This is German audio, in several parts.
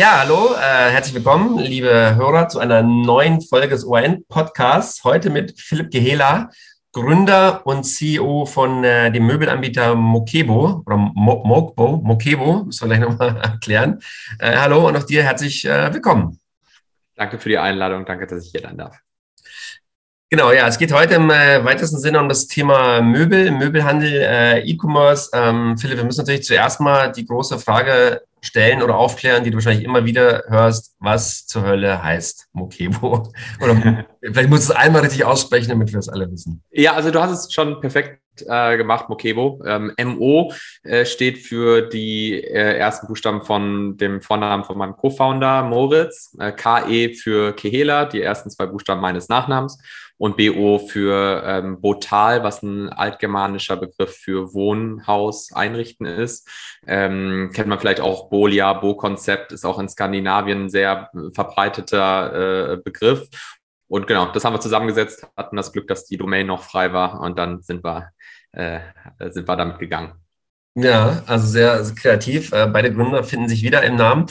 ja, hallo, äh, herzlich willkommen, liebe Hörer, zu einer neuen Folge des ORN-Podcasts. Heute mit Philipp Gehela, Gründer und CEO von äh, dem Möbelanbieter Mokebo oder Mo Mokbo, Mokebo, müssen wir gleich nochmal erklären. Äh, hallo und auch dir herzlich äh, willkommen. Danke für die Einladung, danke, dass ich hier sein darf. Genau, ja, es geht heute im äh, weitesten Sinne um das Thema Möbel, Möbelhandel, äh, E-Commerce. Ähm, Philipp, wir müssen natürlich zuerst mal die große Frage stellen oder aufklären, die du wahrscheinlich immer wieder hörst, was zur Hölle heißt Mokebo? Oder vielleicht musst du es einmal richtig aussprechen, damit wir es alle wissen. Ja, also du hast es schon perfekt äh, gemacht, Mokebo. Ähm, MO äh, steht für die äh, ersten Buchstaben von dem Vornamen von meinem Co-Founder Moritz, äh, KE für Kehela, die ersten zwei Buchstaben meines Nachnamens und BO für ähm, Botal, was ein altgermanischer Begriff für Wohnhaus einrichten ist. Ähm, kennt man vielleicht auch Bolia, Bo-Konzept, ist auch in Skandinavien ein sehr verbreiteter äh, Begriff. Und genau, das haben wir zusammengesetzt, hatten das Glück, dass die Domain noch frei war und dann sind wir, äh, sind wir damit gegangen. Ja, also sehr, kreativ. Äh, beide Gründer finden sich wieder im Namen.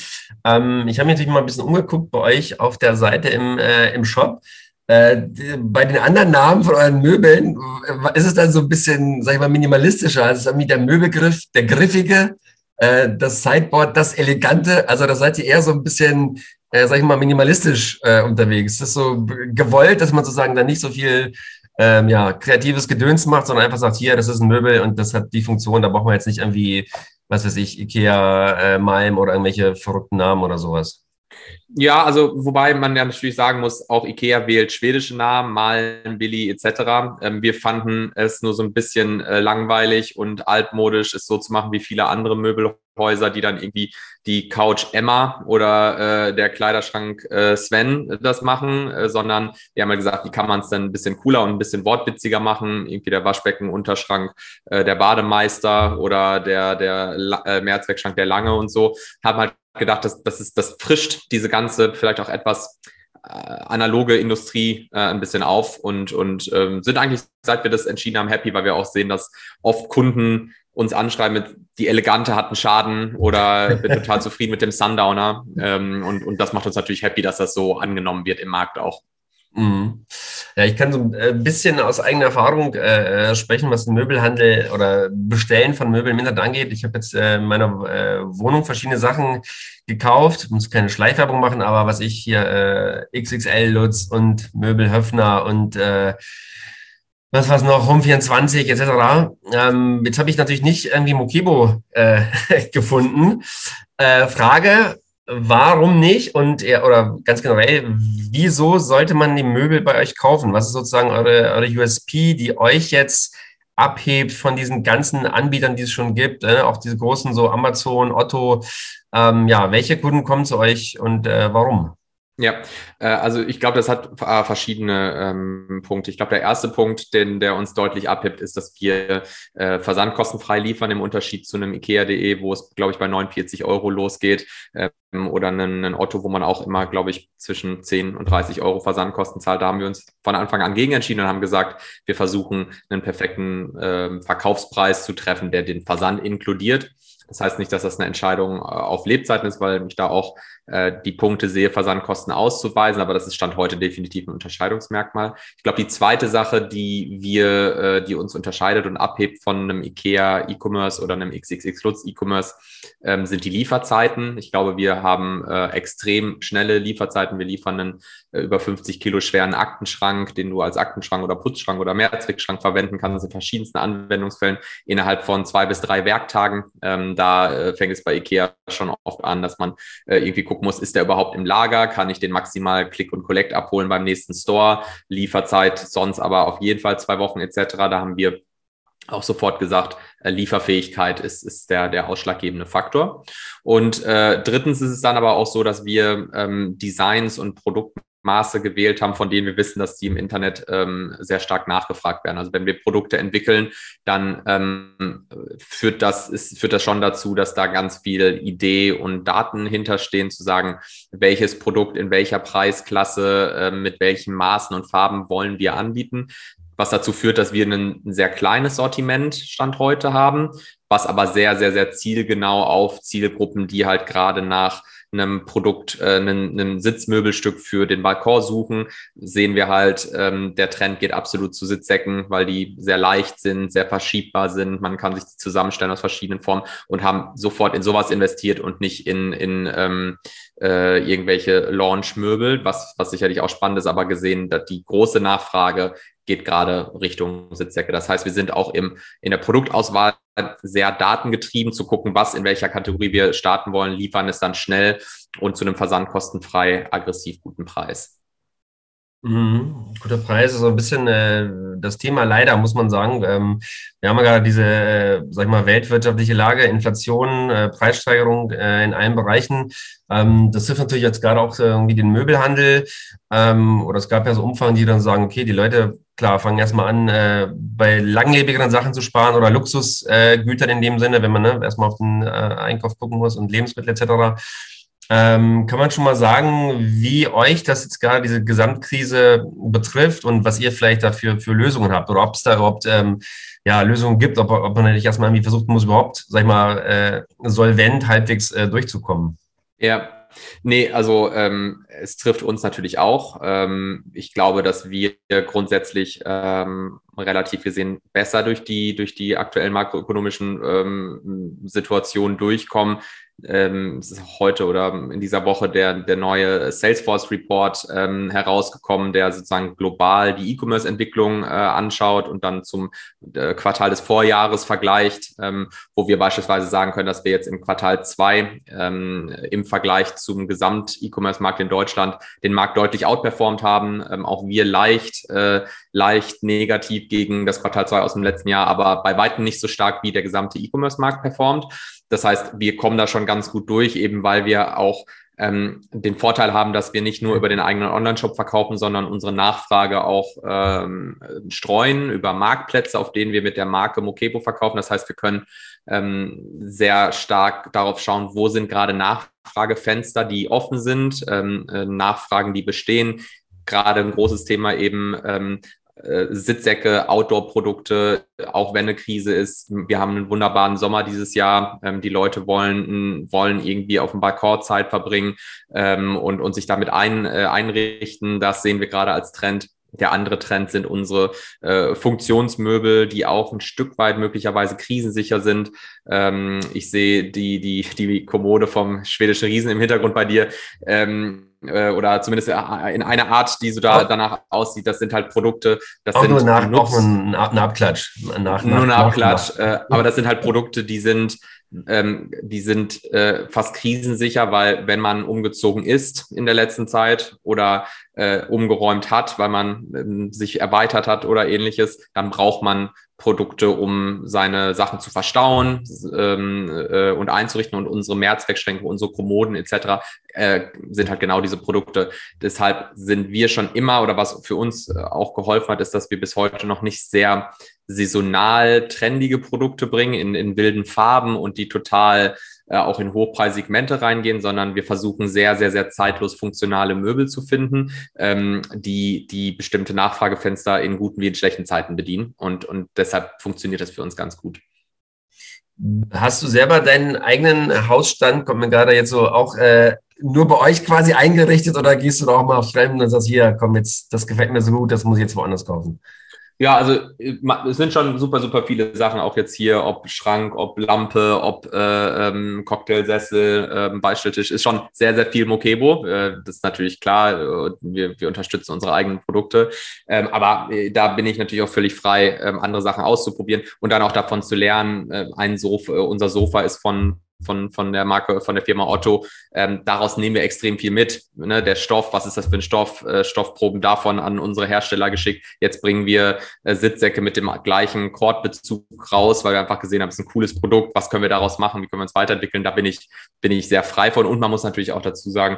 Ähm, ich habe mich natürlich mal ein bisschen umgeguckt bei euch auf der Seite im, äh, im Shop. Äh, bei den anderen Namen von euren Möbeln äh, ist es dann so ein bisschen, sag ich mal, minimalistischer. Also ist irgendwie der Möbelgriff, der griffige, äh, das Sideboard, das elegante. Also da seid ihr eher so ein bisschen, äh, sag ich mal, minimalistisch äh, unterwegs. Ist das so gewollt, dass man sozusagen dann nicht so viel ähm, ja, kreatives Gedöns macht, sondern einfach sagt, hier, das ist ein Möbel und das hat die Funktion, da brauchen wir jetzt nicht irgendwie, was weiß ich, Ikea, äh, Malm oder irgendwelche verrückten Namen oder sowas. Ja, also wobei man ja natürlich sagen muss, auch IKEA wählt schwedische Namen, Malen, Billy etc. Ähm, wir fanden es nur so ein bisschen äh, langweilig und altmodisch, es so zu machen wie viele andere Möbelhäuser, die dann irgendwie die Couch Emma oder äh, der Kleiderschrank äh, Sven das machen, äh, sondern wir haben ja gesagt, wie kann man es dann ein bisschen cooler und ein bisschen wortwitziger machen, irgendwie der Waschbecken, Unterschrank, äh, der Bademeister oder der, der äh, Mehrzweckschrank der Lange und so, haben halt gedacht, dass das, ist, das frischt diese ganze vielleicht auch etwas äh, analoge Industrie äh, ein bisschen auf und, und ähm, sind eigentlich, seit wir das entschieden haben, happy, weil wir auch sehen, dass oft Kunden uns anschreiben mit, die Elegante hatten Schaden oder bin total zufrieden mit dem Sundowner. Ähm, und, und das macht uns natürlich happy, dass das so angenommen wird im Markt auch. Mhm. Ja, ich kann so ein äh, bisschen aus eigener Erfahrung äh, äh, sprechen, was den Möbelhandel oder Bestellen von Möbeln im Internet angeht. Ich habe jetzt äh, in meiner äh, Wohnung verschiedene Sachen gekauft, muss keine Schleichwerbung machen, aber was ich hier äh, XXL Lutz und Möbel Höfner und was war's noch, Home 24 etc. Ähm, jetzt habe ich natürlich nicht irgendwie Mokibo äh, gefunden. Äh, Frage, warum nicht? Und oder ganz generell, wieso sollte man die Möbel bei euch kaufen? Was ist sozusagen eure, eure USP, die euch jetzt abhebt von diesen ganzen Anbietern, die es schon gibt, äh, auch diese großen so Amazon, Otto. Ähm, ja, welche Kunden kommen zu euch und äh, warum? Ja, äh, also ich glaube, das hat äh, verschiedene ähm, Punkte. Ich glaube, der erste Punkt, den der uns deutlich abhebt, ist, dass wir äh, versandkostenfrei liefern im Unterschied zu einem IKEA.de, wo es, glaube ich, bei 49 Euro losgeht ähm, oder einen, einen Otto, wo man auch immer, glaube ich, zwischen 10 und 30 Euro Versandkosten zahlt. Da haben wir uns von Anfang an gegen entschieden und haben gesagt, wir versuchen einen perfekten äh, Verkaufspreis zu treffen, der den Versand inkludiert. Das heißt nicht, dass das eine Entscheidung äh, auf Lebzeiten ist, weil ich da auch äh, die Punkte sehe, Versandkosten auszuweisen, aber das ist Stand heute definitiv ein Unterscheidungsmerkmal. Ich glaube, die zweite Sache, die wir, äh, die uns unterscheidet und abhebt von einem IKEA E-Commerce oder einem XXX Lutz E-Commerce, ähm, sind die Lieferzeiten. Ich glaube, wir haben äh, extrem schnelle Lieferzeiten. Wir liefern einen äh, über 50 Kilo schweren Aktenschrank, den du als Aktenschrank oder Putzschrank oder Mehrzweckschrank verwenden kannst in verschiedensten Anwendungsfällen innerhalb von zwei bis drei Werktagen. Ähm, da äh, fängt es bei IKEA schon oft an, dass man äh, irgendwie gucken muss, ist der überhaupt im Lager? Kann ich den maximal Click und Collect abholen beim nächsten Store? Lieferzeit sonst aber auf jeden Fall zwei Wochen etc. Da haben wir auch sofort gesagt, äh, Lieferfähigkeit ist, ist der, der ausschlaggebende Faktor. Und äh, drittens ist es dann aber auch so, dass wir ähm, Designs und Produkte Maße gewählt haben, von denen wir wissen, dass die im Internet ähm, sehr stark nachgefragt werden. Also wenn wir Produkte entwickeln, dann ähm, führt, das, ist, führt das schon dazu, dass da ganz viel Idee und Daten hinterstehen, zu sagen, welches Produkt in welcher Preisklasse, äh, mit welchen Maßen und Farben wollen wir anbieten. Was dazu führt, dass wir ein, sehr kleines Sortiment Stand heute haben, was aber sehr, sehr, sehr zielgenau auf Zielgruppen, die halt gerade nach einem Produkt, äh, einen, einen Sitzmöbelstück für den Balkon suchen, sehen wir halt, ähm, der Trend geht absolut zu Sitzsäcken, weil die sehr leicht sind, sehr verschiebbar sind. Man kann sich die zusammenstellen aus verschiedenen Formen und haben sofort in sowas investiert und nicht in, in ähm, äh, irgendwelche Launch-Möbel, was, was sicherlich auch spannend ist, aber gesehen, dass die große Nachfrage geht gerade Richtung Sitzsäcke. Das heißt, wir sind auch im, in der Produktauswahl sehr datengetrieben zu gucken, was in welcher Kategorie wir starten wollen, liefern es dann schnell und zu einem versandkostenfrei aggressiv guten Preis. Mhm. Guter Preis ist so ein bisschen äh, das Thema leider, muss man sagen. Ähm, wir haben ja gerade diese, äh, sag ich mal, weltwirtschaftliche Lage, Inflation, äh, Preissteigerung äh, in allen Bereichen. Ähm, das trifft natürlich jetzt gerade auch irgendwie den Möbelhandel. Ähm, oder es gab ja so Umfragen, die dann sagen, okay, die Leute, klar, fangen erstmal an, äh, bei langlebigeren Sachen zu sparen oder Luxusgütern in dem Sinne, wenn man ne, erstmal auf den äh, Einkauf gucken muss und Lebensmittel etc. Ähm, kann man schon mal sagen, wie euch das jetzt gerade diese Gesamtkrise betrifft und was ihr vielleicht dafür für Lösungen habt oder ob es da überhaupt ähm, ja, Lösungen gibt, ob, ob man nicht erstmal irgendwie versuchen muss, überhaupt, sag ich mal, äh, solvent halbwegs äh, durchzukommen? Ja, Nee, also ähm, es trifft uns natürlich auch. Ähm, ich glaube, dass wir grundsätzlich ähm, relativ gesehen besser durch die, durch die aktuellen makroökonomischen ähm, Situationen durchkommen ähm, heute oder in dieser Woche der, der neue Salesforce Report ähm, herausgekommen, der sozusagen global die E-Commerce-Entwicklung äh, anschaut und dann zum äh, Quartal des Vorjahres vergleicht, ähm, wo wir beispielsweise sagen können, dass wir jetzt im Quartal zwei ähm, im Vergleich zum Gesamt-E-Commerce-Markt in Deutschland den Markt deutlich outperformt haben. Ähm, auch wir leicht, äh, leicht negativ gegen das Quartal zwei aus dem letzten Jahr, aber bei weitem nicht so stark wie der gesamte E-Commerce-Markt performt. Das heißt, wir kommen da schon ganz gut durch, eben weil wir auch ähm, den Vorteil haben, dass wir nicht nur über den eigenen Online-Shop verkaufen, sondern unsere Nachfrage auch ähm, streuen über Marktplätze, auf denen wir mit der Marke Mokebo verkaufen. Das heißt, wir können ähm, sehr stark darauf schauen, wo sind gerade Nachfragefenster, die offen sind, ähm, äh, Nachfragen, die bestehen. Gerade ein großes Thema eben ähm, äh, Sitzsäcke, Outdoor-Produkte, auch wenn eine Krise ist. Wir haben einen wunderbaren Sommer dieses Jahr. Ähm, die Leute wollen, wollen irgendwie auf dem Balkon Zeit verbringen ähm, und, und sich damit ein, äh, einrichten. Das sehen wir gerade als Trend. Der andere Trend sind unsere äh, Funktionsmöbel, die auch ein Stück weit möglicherweise krisensicher sind. Ähm, ich sehe die, die, die Kommode vom schwedischen Riesen im Hintergrund bei dir. Ähm, äh, oder zumindest äh, in einer Art, die so da danach aussieht. Das sind halt Produkte. Das auch sind nur nach, auch ein, ein Abklatsch. Nach, nur ein Abklatsch. Äh, aber das sind halt Produkte, die sind ähm, die sind äh, fast krisensicher, weil wenn man umgezogen ist in der letzten Zeit oder äh, umgeräumt hat, weil man ähm, sich erweitert hat oder ähnliches, dann braucht man Produkte, um seine Sachen zu verstauen ähm, äh, und einzurichten. Und unsere Mehrzweckschränke, unsere Kommoden etc. Äh, sind halt genau diese Produkte. Deshalb sind wir schon immer oder was für uns äh, auch geholfen hat, ist, dass wir bis heute noch nicht sehr saisonal trendige Produkte bringen in, in wilden Farben und die total äh, auch in Hochpreissegmente reingehen, sondern wir versuchen sehr, sehr, sehr zeitlos funktionale Möbel zu finden, ähm, die die bestimmte Nachfragefenster in guten wie in schlechten Zeiten bedienen. Und, und deshalb funktioniert das für uns ganz gut. Hast du selber deinen eigenen Hausstand, kommt mir gerade jetzt so auch äh, nur bei euch quasi eingerichtet oder gehst du da auch mal auf Fremden und sagst, hier, komm jetzt, das gefällt mir so gut, das muss ich jetzt woanders kaufen? Ja, also äh, es sind schon super, super viele Sachen, auch jetzt hier, ob Schrank, ob Lampe, ob äh, ähm, Cocktailsessel, ähm, Beistelltisch, ist schon sehr, sehr viel Mokebo. Äh, das ist natürlich klar, wir, wir unterstützen unsere eigenen Produkte. Ähm, aber äh, da bin ich natürlich auch völlig frei, ähm, andere Sachen auszuprobieren und dann auch davon zu lernen. Äh, ein Sofa, unser Sofa ist von von, von der Marke, von der Firma Otto. Ähm, daraus nehmen wir extrem viel mit. Ne? Der Stoff, was ist das für ein Stoff? Äh, Stoffproben davon an unsere Hersteller geschickt. Jetzt bringen wir äh, Sitzsäcke mit dem gleichen Kordbezug raus, weil wir einfach gesehen haben, es ist ein cooles Produkt. Was können wir daraus machen? Wie können wir uns weiterentwickeln? Da bin ich, bin ich sehr frei von. Und man muss natürlich auch dazu sagen,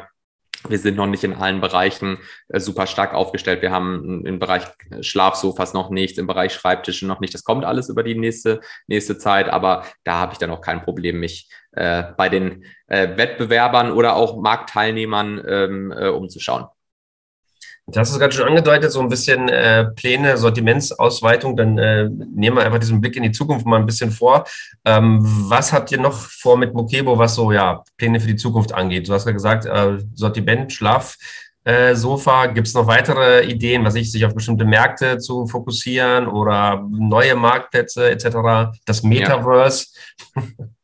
wir sind noch nicht in allen Bereichen äh, super stark aufgestellt. Wir haben im Bereich Schlafsofas noch nichts, im Bereich Schreibtische noch nicht. Das kommt alles über die nächste, nächste Zeit, aber da habe ich dann auch kein Problem, mich äh, bei den äh, Wettbewerbern oder auch Marktteilnehmern ähm, äh, umzuschauen. Du hast es gerade schon angedeutet, so ein bisschen äh, Pläne, Sortimentsausweitung. Dann äh, nehmen wir einfach diesen Blick in die Zukunft mal ein bisschen vor. Ähm, was habt ihr noch vor mit Mokebo, was so ja Pläne für die Zukunft angeht? Du hast ja gesagt, äh, Sortiment, Schlaf. Äh, Sofa. Gibt es noch weitere Ideen, was ich sich auf bestimmte Märkte zu fokussieren oder neue Marktplätze etc. Das Metaverse. Ja.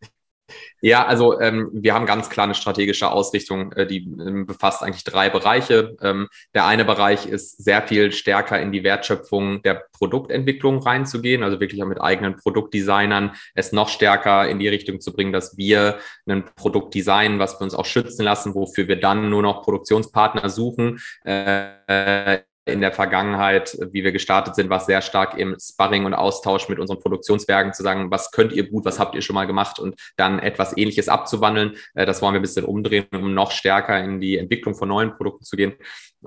Ja, also ähm, wir haben ganz klar eine strategische Ausrichtung, äh, die ähm, befasst eigentlich drei Bereiche. Ähm, der eine Bereich ist sehr viel stärker in die Wertschöpfung der Produktentwicklung reinzugehen, also wirklich auch mit eigenen Produktdesignern es noch stärker in die Richtung zu bringen, dass wir ein Produkt designen, was wir uns auch schützen lassen, wofür wir dann nur noch Produktionspartner suchen. Äh, in der Vergangenheit, wie wir gestartet sind, war sehr stark im Sparring und Austausch mit unseren Produktionswerken zu sagen, was könnt ihr gut, was habt ihr schon mal gemacht und dann etwas Ähnliches abzuwandeln. Äh, das wollen wir ein bisschen umdrehen, um noch stärker in die Entwicklung von neuen Produkten zu gehen.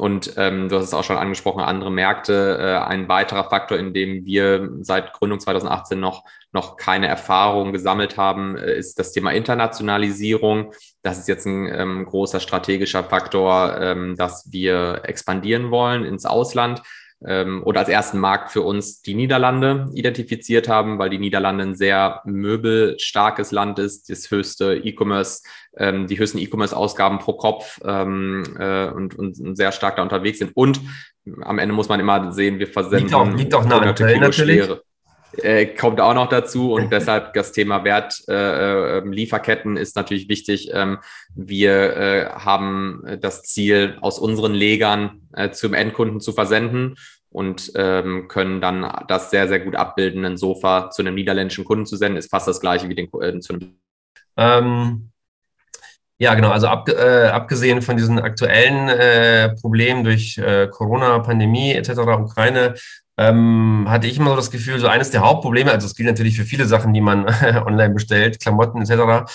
Und ähm, du hast es auch schon angesprochen, andere Märkte. Äh, ein weiterer Faktor, in dem wir seit Gründung 2018 noch, noch keine Erfahrung gesammelt haben, äh, ist das Thema Internationalisierung. Das ist jetzt ein ähm, großer strategischer Faktor, ähm, dass wir expandieren wollen ins Ausland ähm, oder als ersten Markt für uns die Niederlande identifiziert haben, weil die Niederlande ein sehr möbelstarkes Land ist, das höchste E-Commerce, ähm, die höchsten E-Commerce-Ausgaben pro Kopf ähm, äh, und, und sehr stark da unterwegs sind. Und am Ende muss man immer sehen, wir versenden liegt auch, liegt auch nah an Köln natürlich. Äh, kommt auch noch dazu und deshalb das Thema Wert, äh, ähm, ist natürlich wichtig. Ähm, wir äh, haben das Ziel, aus unseren Legern äh, zum Endkunden zu versenden und ähm, können dann das sehr, sehr gut abbilden, ein Sofa zu einem niederländischen Kunden zu senden, ist fast das gleiche wie den, äh, zu einem. Ähm, ja, genau. Also ab, äh, abgesehen von diesen aktuellen Problemen durch Corona, Pandemie etc., Ukraine, ähm, hatte ich immer so das Gefühl, so eines der Hauptprobleme, also es gilt natürlich für viele Sachen, die man online bestellt, Klamotten etc.,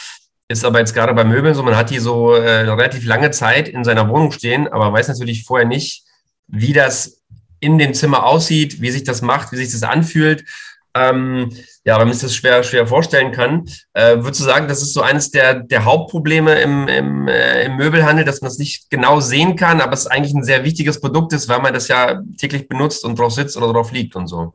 ist aber jetzt gerade bei Möbeln so, man hat die so äh, relativ lange Zeit in seiner Wohnung stehen, aber weiß natürlich vorher nicht, wie das in dem Zimmer aussieht, wie sich das macht, wie sich das anfühlt. Ähm, ja, weil man sich das schwer, schwer vorstellen kann. Äh, würdest du sagen, das ist so eines der, der Hauptprobleme im, im, äh, im Möbelhandel, dass man es nicht genau sehen kann, aber es eigentlich ein sehr wichtiges Produkt ist, weil man das ja täglich benutzt und drauf sitzt oder drauf liegt und so?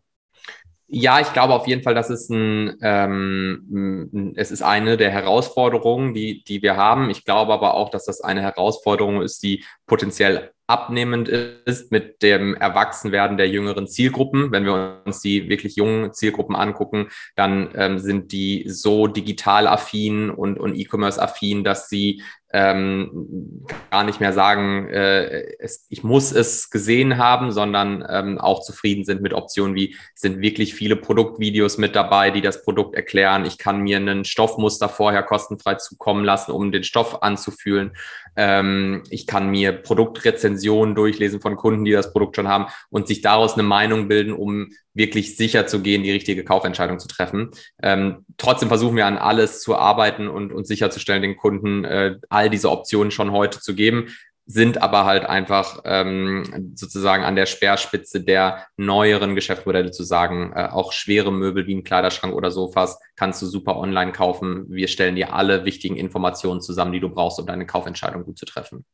Ja, ich glaube auf jeden Fall, dass es ein, ähm, es ist eine der Herausforderungen, die, die wir haben. Ich glaube aber auch, dass das eine Herausforderung ist, die potenziell abnehmend ist mit dem Erwachsenwerden der jüngeren Zielgruppen. Wenn wir uns die wirklich jungen Zielgruppen angucken, dann ähm, sind die so digital affin und, und E-Commerce affin, dass sie ähm, gar nicht mehr sagen, äh, es, ich muss es gesehen haben, sondern ähm, auch zufrieden sind mit Optionen wie, sind wirklich viele Produktvideos mit dabei, die das Produkt erklären. Ich kann mir einen Stoffmuster vorher kostenfrei zukommen lassen, um den Stoff anzufühlen. Ähm, ich kann mir Produktrezensionen durchlesen von Kunden, die das Produkt schon haben und sich daraus eine Meinung bilden, um wirklich sicher zu gehen, die richtige Kaufentscheidung zu treffen. Ähm, trotzdem versuchen wir an alles zu arbeiten und, und sicherzustellen, den Kunden äh, all diese Optionen schon heute zu geben sind aber halt einfach ähm, sozusagen an der Speerspitze der neueren Geschäftsmodelle zu sagen, äh, auch schwere Möbel wie ein Kleiderschrank oder Sofas kannst du super online kaufen. Wir stellen dir alle wichtigen Informationen zusammen, die du brauchst, um deine Kaufentscheidung gut zu treffen.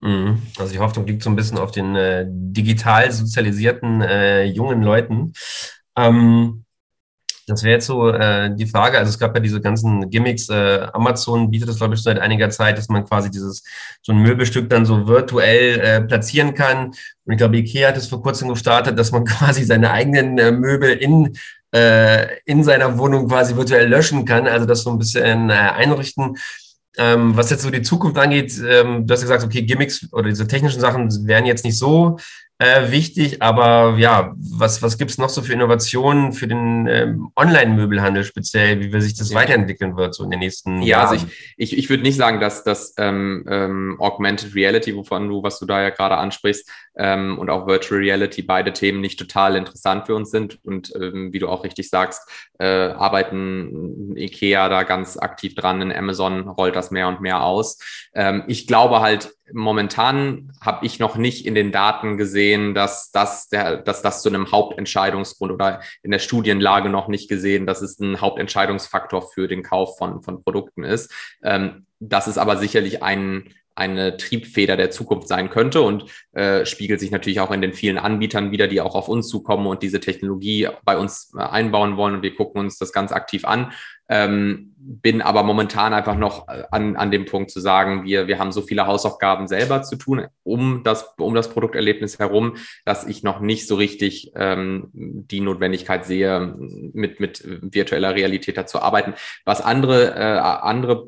Mhm. Also die Hoffnung liegt so ein bisschen auf den äh, digital sozialisierten äh, jungen Leuten. Ähm, das wäre jetzt so äh, die Frage. Also es gab ja diese ganzen Gimmicks. Äh, Amazon bietet das, glaube ich, seit einiger Zeit, dass man quasi dieses so ein Möbelstück dann so virtuell äh, platzieren kann. Und ich glaube, Ikea hat es vor kurzem gestartet, dass man quasi seine eigenen äh, Möbel in äh, in seiner Wohnung quasi virtuell löschen kann. Also das so ein bisschen äh, einrichten. Ähm, was jetzt so die Zukunft angeht, ähm, du hast gesagt, okay, Gimmicks oder diese technischen Sachen wären jetzt nicht so äh, wichtig, aber ja, was, was gibt es noch so für Innovationen für den ähm, Online-Möbelhandel speziell, wie wir sich das ja. weiterentwickeln wird so in den nächsten ja, Jahren? Ja, also ich, ich, ich würde nicht sagen, dass das ähm, ähm, Augmented Reality, wovon du, was du da ja gerade ansprichst, ähm, und auch Virtual Reality, beide Themen nicht total interessant für uns sind. Und ähm, wie du auch richtig sagst, äh, arbeiten IKEA da ganz aktiv dran, in Amazon rollt das mehr und mehr aus. Ähm, ich glaube halt, momentan habe ich noch nicht in den Daten gesehen, dass das, der, dass das zu einem Hauptentscheidungsgrund oder in der Studienlage noch nicht gesehen, dass es ein Hauptentscheidungsfaktor für den Kauf von, von Produkten ist. Ähm, das ist aber sicherlich ein, eine Triebfeder der Zukunft sein könnte und äh, spiegelt sich natürlich auch in den vielen Anbietern wieder, die auch auf uns zukommen und diese Technologie bei uns äh, einbauen wollen. Und wir gucken uns das ganz aktiv an. Ähm, bin aber momentan einfach noch äh, an, an dem Punkt zu sagen, wir, wir haben so viele Hausaufgaben selber zu tun um das, um das Produkterlebnis herum, dass ich noch nicht so richtig ähm, die Notwendigkeit sehe, mit, mit virtueller Realität da zu arbeiten. Was andere, äh, andere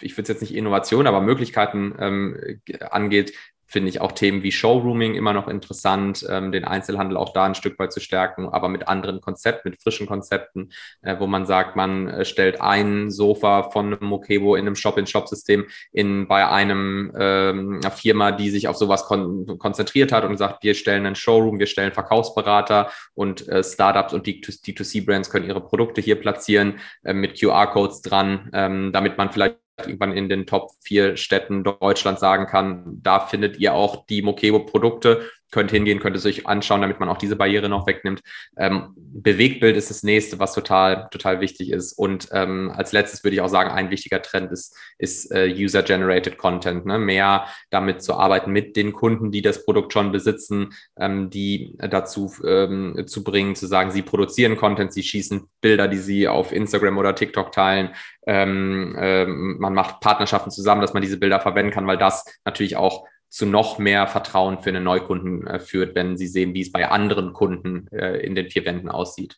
ich würde es jetzt nicht Innovation, aber Möglichkeiten ähm, angeht, finde ich auch Themen wie Showrooming immer noch interessant, ähm, den Einzelhandel auch da ein Stück weit zu stärken, aber mit anderen Konzepten, mit frischen Konzepten, äh, wo man sagt, man äh, stellt ein Sofa von einem Mokebo in einem Shop-in-Shop-System in bei einem ähm, Firma, die sich auf sowas kon konzentriert hat und sagt, wir stellen einen Showroom, wir stellen Verkaufsberater und äh, Startups und D2C-Brands können ihre Produkte hier platzieren äh, mit QR-Codes dran, ähm, damit man vielleicht irgendwann in den Top vier Städten Deutschlands sagen kann, da findet ihr auch die Mokebo-Produkte könnt hingehen, könnt es euch anschauen, damit man auch diese Barriere noch wegnimmt. Ähm, Bewegtbild ist das nächste, was total, total wichtig ist. Und ähm, als letztes würde ich auch sagen, ein wichtiger Trend ist, ist äh, User-Generated Content. Ne? Mehr damit zu arbeiten mit den Kunden, die das Produkt schon besitzen, ähm, die dazu ähm, zu bringen, zu sagen, sie produzieren Content, sie schießen Bilder, die sie auf Instagram oder TikTok teilen. Ähm, ähm, man macht Partnerschaften zusammen, dass man diese Bilder verwenden kann, weil das natürlich auch zu noch mehr Vertrauen für einen Neukunden äh, führt, wenn sie sehen, wie es bei anderen Kunden äh, in den vier Wänden aussieht.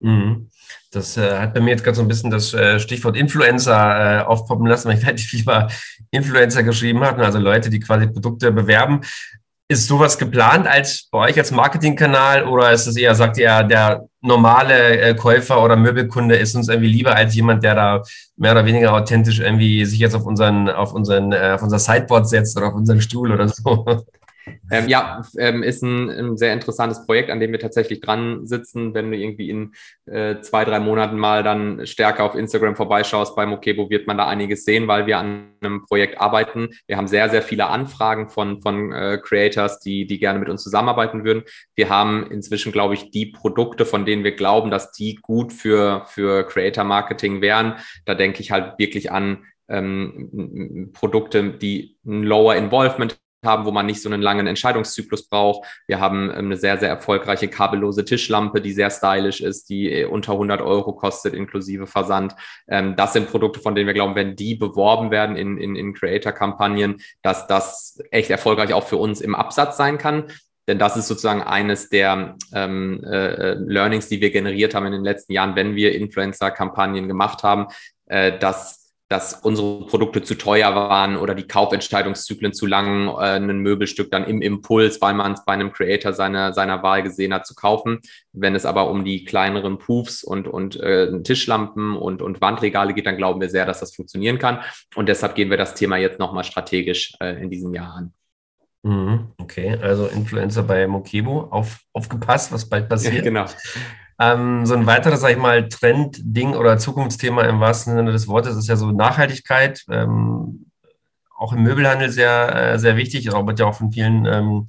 Mhm. Das äh, hat bei mir jetzt gerade so ein bisschen das äh, Stichwort Influencer äh, aufpoppen lassen, weil ich relativ viel über Influencer geschrieben habe, also Leute, die quasi Produkte bewerben. Ist sowas geplant als bei euch als Marketingkanal oder ist es eher, sagt ihr, der normale äh, Käufer oder Möbelkunde ist uns irgendwie lieber als jemand, der da mehr oder weniger authentisch irgendwie sich jetzt auf unseren, auf unseren, äh, auf unser Sideboard setzt oder auf unseren Stuhl oder so? Ähm, ja, ähm, ist ein, ein, sehr interessantes Projekt, an dem wir tatsächlich dran sitzen. Wenn du irgendwie in äh, zwei, drei Monaten mal dann stärker auf Instagram vorbeischaust bei Mokebo, wird man da einiges sehen, weil wir an einem Projekt arbeiten. Wir haben sehr, sehr viele Anfragen von, von äh, Creators, die, die gerne mit uns zusammenarbeiten würden. Wir haben inzwischen, glaube ich, die Produkte, von denen wir glauben, dass die gut für, für Creator Marketing wären. Da denke ich halt wirklich an ähm, Produkte, die ein Lower Involvement haben, wo man nicht so einen langen Entscheidungszyklus braucht. Wir haben ähm, eine sehr, sehr erfolgreiche kabellose Tischlampe, die sehr stylisch ist, die äh, unter 100 Euro kostet, inklusive Versand. Ähm, das sind Produkte, von denen wir glauben, wenn die beworben werden in, in, in Creator-Kampagnen, dass das echt erfolgreich auch für uns im Absatz sein kann. Denn das ist sozusagen eines der ähm, äh, Learnings, die wir generiert haben in den letzten Jahren, wenn wir Influencer-Kampagnen gemacht haben, äh, dass dass unsere Produkte zu teuer waren oder die Kaufentscheidungszyklen zu lang, äh, ein Möbelstück dann im Impuls, weil man es bei einem Creator seiner, seiner Wahl gesehen hat, zu kaufen. Wenn es aber um die kleineren Poofs und, und äh, Tischlampen und, und Wandregale geht, dann glauben wir sehr, dass das funktionieren kann. Und deshalb gehen wir das Thema jetzt nochmal strategisch äh, in diesem Jahr an. Mhm, okay, also Influencer bei Mokebo, auf, aufgepasst, was bald passiert. Ja, genau. Ähm, so ein weiteres, sag ich mal, Trend-Ding oder Zukunftsthema im wahrsten Sinne des Wortes ist ja so Nachhaltigkeit. Ähm, auch im Möbelhandel sehr, äh, sehr wichtig. Auch wird ja auch von vielen ähm,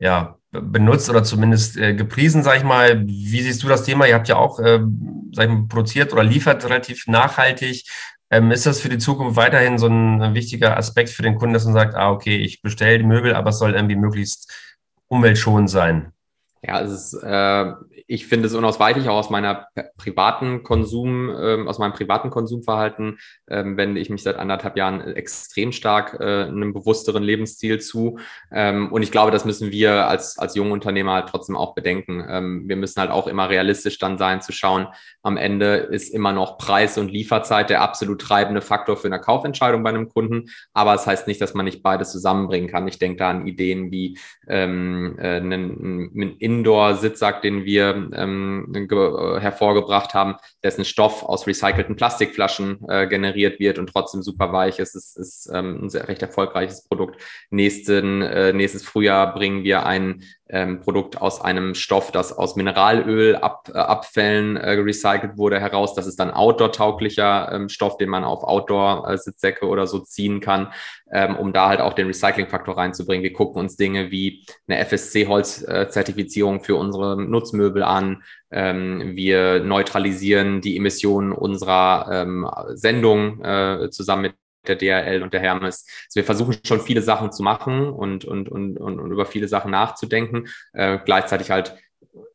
ja, benutzt oder zumindest äh, gepriesen, sag ich mal. Wie siehst du das Thema? Ihr habt ja auch, äh, sag ich mal, produziert oder liefert relativ nachhaltig. Ähm, ist das für die Zukunft weiterhin so ein wichtiger Aspekt für den Kunden, dass man sagt, ah, okay, ich bestelle die Möbel, aber es soll irgendwie möglichst umweltschonend sein? Ja, es ist, äh, ich finde es unausweichlich auch aus meiner privaten Konsum, ähm, aus meinem privaten Konsumverhalten, ähm, wende ich mich seit anderthalb Jahren extrem stark äh, einem bewussteren Lebensstil zu. Ähm, und ich glaube, das müssen wir als, als junge Unternehmer halt trotzdem auch bedenken. Ähm, wir müssen halt auch immer realistisch dann sein, zu schauen, am Ende ist immer noch Preis und Lieferzeit der absolut treibende Faktor für eine Kaufentscheidung bei einem Kunden. Aber es das heißt nicht, dass man nicht beides zusammenbringen kann. Ich denke da an Ideen wie ähm, äh, einen, einen Indoor-Sitzsack, den wir ähm, äh, hervorgebracht haben, dessen Stoff aus recycelten Plastikflaschen äh, generiert wird und trotzdem super weich ist. Es ist ähm, ein sehr recht erfolgreiches Produkt. Nächsten, äh, nächstes Frühjahr bringen wir ein ähm, Produkt aus einem Stoff, das aus Mineralölabfällen äh, äh, recycelt wurde, heraus. Das ist dann outdoor-tauglicher ähm, Stoff, den man auf Outdoor-Sitzsäcke oder so ziehen kann, ähm, um da halt auch den Recycling-Faktor reinzubringen. Wir gucken uns Dinge wie eine FSC-Holz-Zertifizierung für unsere Nutzmöbel an. Ähm, wir neutralisieren die Emissionen unserer ähm, Sendung äh, zusammen mit der DRL und der Hermes. Also wir versuchen schon viele Sachen zu machen und, und, und, und, und über viele Sachen nachzudenken, äh, gleichzeitig halt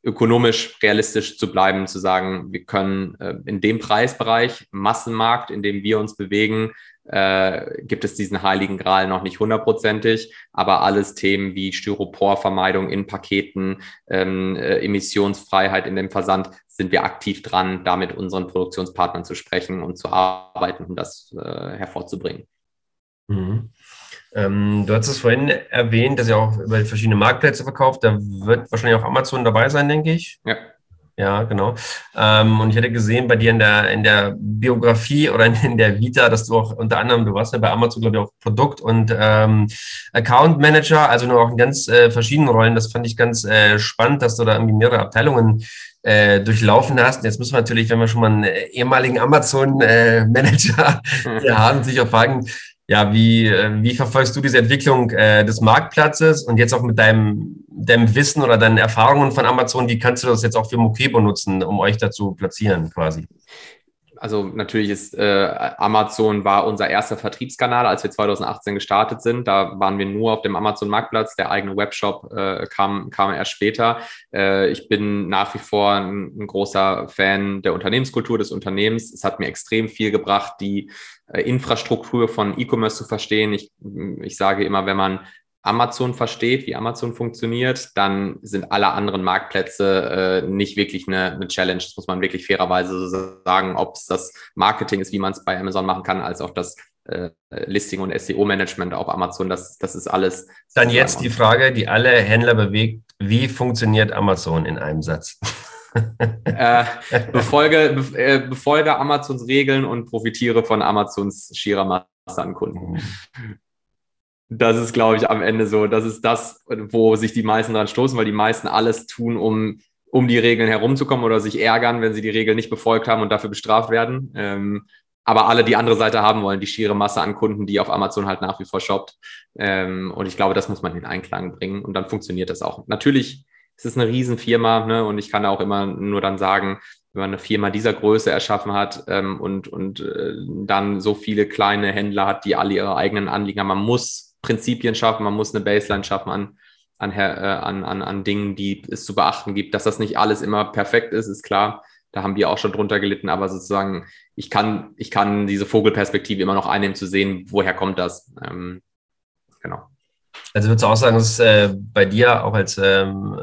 ökonomisch realistisch zu bleiben, zu sagen, wir können äh, in dem Preisbereich, Massenmarkt, in dem wir uns bewegen, äh, gibt es diesen heiligen Gral noch nicht hundertprozentig, aber alles Themen wie Styroporvermeidung in Paketen, ähm, äh, Emissionsfreiheit in dem Versand, sind wir aktiv dran, da mit unseren Produktionspartnern zu sprechen und zu arbeiten, um das äh, hervorzubringen. Mhm. Ähm, du hast es vorhin erwähnt, dass ihr auch über verschiedene Marktplätze verkauft. Da wird wahrscheinlich auch Amazon dabei sein, denke ich. Ja. Ja, genau. Ähm, und ich hatte gesehen bei dir in der, in der Biografie oder in der Vita, dass du auch unter anderem, du warst ja bei Amazon, glaube ich, auch Produkt- und ähm, Account Manager, also nur auch in ganz äh, verschiedenen Rollen. Das fand ich ganz äh, spannend, dass du da irgendwie mehrere Abteilungen äh, durchlaufen hast. Jetzt müssen wir natürlich, wenn wir schon mal einen ehemaligen Amazon-Manager äh, haben, sich auch fragen, ja, wie, äh, wie verfolgst du diese Entwicklung äh, des Marktplatzes und jetzt auch mit deinem, deinem Wissen oder deinen Erfahrungen von Amazon, wie kannst du das jetzt auch für Mokebo nutzen, um euch dazu platzieren quasi? also natürlich ist äh, Amazon war unser erster Vertriebskanal, als wir 2018 gestartet sind. Da waren wir nur auf dem Amazon Marktplatz. Der eigene Webshop äh, kam, kam erst später. Äh, ich bin nach wie vor ein, ein, großer Fan der Unternehmenskultur des Unternehmens. Es hat mir extrem viel gebracht, die Infrastruktur von E-Commerce zu verstehen. Ich, ich sage immer, wenn man Amazon versteht, wie Amazon funktioniert, dann sind alle anderen Marktplätze äh, nicht wirklich eine, eine, Challenge. Das muss man wirklich fairerweise so sagen, ob es das Marketing ist, wie man es bei Amazon machen kann, als auch das äh, Listing und SEO-Management auf Amazon. Das, das ist alles. Dann jetzt die Frage, die alle Händler bewegt. Wie funktioniert Amazon in einem Satz? Äh, befolge, be, äh, befolge Amazons Regeln und profitiere von Amazons schierer Masse an Kunden. Mhm das ist, glaube ich, am Ende so, das ist das, wo sich die meisten dran stoßen, weil die meisten alles tun, um, um die Regeln herumzukommen oder sich ärgern, wenn sie die Regeln nicht befolgt haben und dafür bestraft werden. Ähm, aber alle die andere Seite haben wollen, die schiere Masse an Kunden, die auf Amazon halt nach wie vor shoppt. Ähm, und ich glaube, das muss man in Einklang bringen und dann funktioniert das auch. Natürlich ist es eine Riesenfirma ne, und ich kann auch immer nur dann sagen, wenn man eine Firma dieser Größe erschaffen hat ähm, und, und äh, dann so viele kleine Händler hat, die alle ihre eigenen Anliegen haben, man muss Prinzipien schaffen, man muss eine Baseline schaffen an, an, äh, an, an, an Dingen, die es zu beachten gibt. Dass das nicht alles immer perfekt ist, ist klar. Da haben wir auch schon drunter gelitten, aber sozusagen, ich kann, ich kann diese Vogelperspektive immer noch einnehmen, zu sehen, woher kommt das. Ähm, genau. Also würdest du auch sagen, dass äh, bei dir auch als ähm,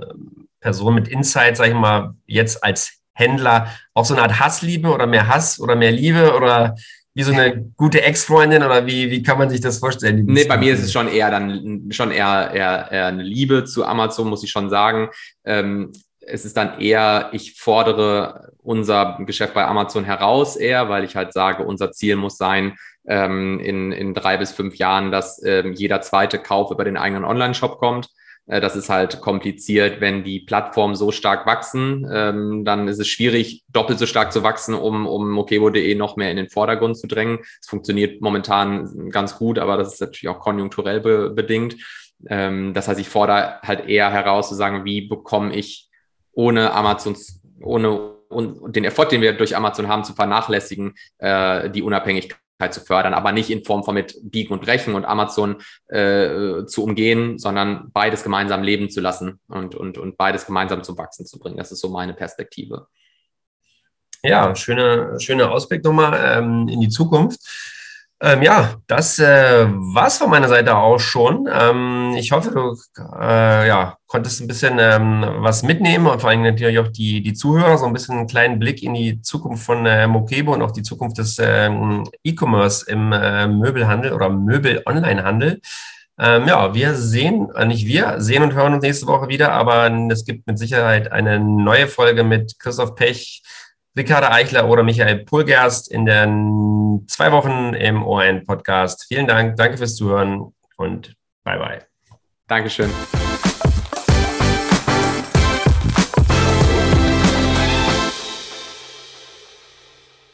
Person mit Insight, sag ich mal, jetzt als Händler auch so eine Art Hassliebe oder mehr Hass oder mehr Liebe oder wie so eine gute Ex-Freundin oder wie, wie kann man sich das vorstellen? Nee, bei mir ist es schon eher dann schon eher, eher, eher eine Liebe zu Amazon, muss ich schon sagen. Ähm, es ist dann eher, ich fordere unser Geschäft bei Amazon heraus eher, weil ich halt sage, unser Ziel muss sein, ähm, in, in drei bis fünf Jahren, dass ähm, jeder zweite Kauf über den eigenen Online-Shop kommt. Äh, das ist halt kompliziert, wenn die Plattformen so stark wachsen. Ähm, dann ist es schwierig, doppelt so stark zu wachsen, um, um mokebo.de noch mehr in den Vordergrund zu drängen. Es funktioniert momentan ganz gut, aber das ist natürlich auch konjunkturell be bedingt. Ähm, das heißt, ich fordere halt eher heraus zu sagen, wie bekomme ich ohne Amazons, ohne und den Erfolg, den wir durch Amazon haben, zu vernachlässigen, äh, die Unabhängigkeit zu fördern, aber nicht in Form von mit Biegen und Brechen und Amazon äh, zu umgehen, sondern beides gemeinsam leben zu lassen und, und, und beides gemeinsam zum Wachsen zu bringen. Das ist so meine Perspektive. Ja, schöne, schöne Ausblick nochmal ähm, in die Zukunft. Ähm, ja, das äh, war's von meiner Seite auch schon. Ähm, ich hoffe, du äh, ja, konntest ein bisschen ähm, was mitnehmen und vor allem natürlich auch die, die Zuhörer so ein bisschen einen kleinen Blick in die Zukunft von äh, Mokebo und auch die Zukunft des ähm, E-Commerce im äh, Möbelhandel oder Möbel-Online-Handel. Ähm, ja, wir sehen, äh, nicht wir, sehen und hören uns nächste Woche wieder, aber es gibt mit Sicherheit eine neue Folge mit Christoph Pech, Ricarda Eichler oder Michael Pulgerst in den zwei Wochen im ORN-Podcast. Vielen Dank, danke fürs Zuhören und bye bye. Dankeschön.